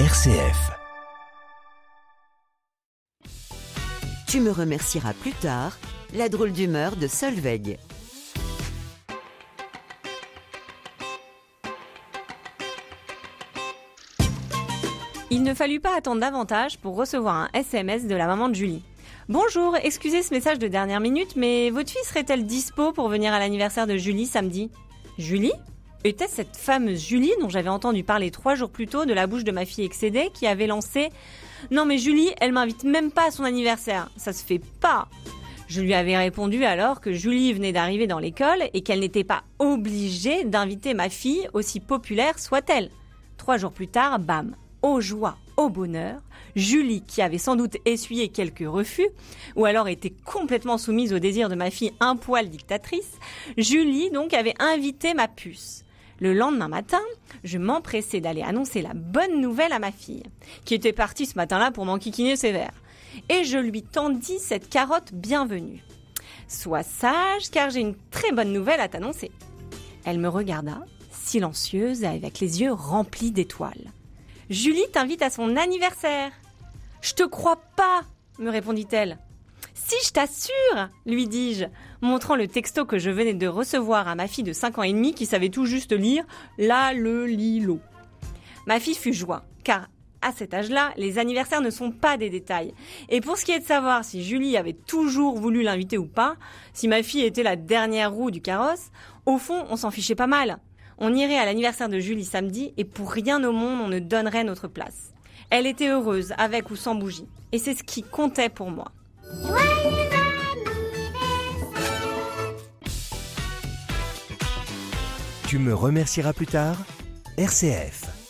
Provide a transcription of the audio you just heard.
RCF. Tu me remercieras plus tard, la drôle d'humeur de Solveig. Il ne fallut pas attendre davantage pour recevoir un SMS de la maman de Julie. Bonjour, excusez ce message de dernière minute, mais votre fille serait-elle dispo pour venir à l'anniversaire de Julie samedi? Julie? Était-ce cette fameuse Julie dont j'avais entendu parler trois jours plus tôt de la bouche de ma fille excédée qui avait lancé Non mais Julie, elle m'invite même pas à son anniversaire, ça se fait pas je lui avais répondu alors que Julie venait d'arriver dans l'école et qu'elle n'était pas obligée d'inviter ma fille, aussi populaire soit-elle. Trois jours plus tard, bam, aux joies, au bonheur, Julie, qui avait sans doute essuyé quelques refus, ou alors était complètement soumise au désir de ma fille un poil dictatrice, Julie donc avait invité ma puce. Le lendemain matin, je m'empressais d'aller annoncer la bonne nouvelle à ma fille, qui était partie ce matin-là pour m'enquiquiner sévère. Et je lui tendis cette carotte bienvenue. Sois sage, car j'ai une très bonne nouvelle à t'annoncer. Elle me regarda, silencieuse avec les yeux remplis d'étoiles. Julie t'invite à son anniversaire. Je te crois pas, me répondit-elle. Si, je t'assure, lui dis-je, montrant le texto que je venais de recevoir à ma fille de 5 ans et demi qui savait tout juste lire la, le, lilo. Ma fille fut joie, car à cet âge-là, les anniversaires ne sont pas des détails. Et pour ce qui est de savoir si Julie avait toujours voulu l'inviter ou pas, si ma fille était la dernière roue du carrosse, au fond, on s'en fichait pas mal. On irait à l'anniversaire de Julie samedi et pour rien au monde on ne donnerait notre place. Elle était heureuse, avec ou sans bougie. Et c'est ce qui comptait pour moi. Tu me remercieras plus tard RCF.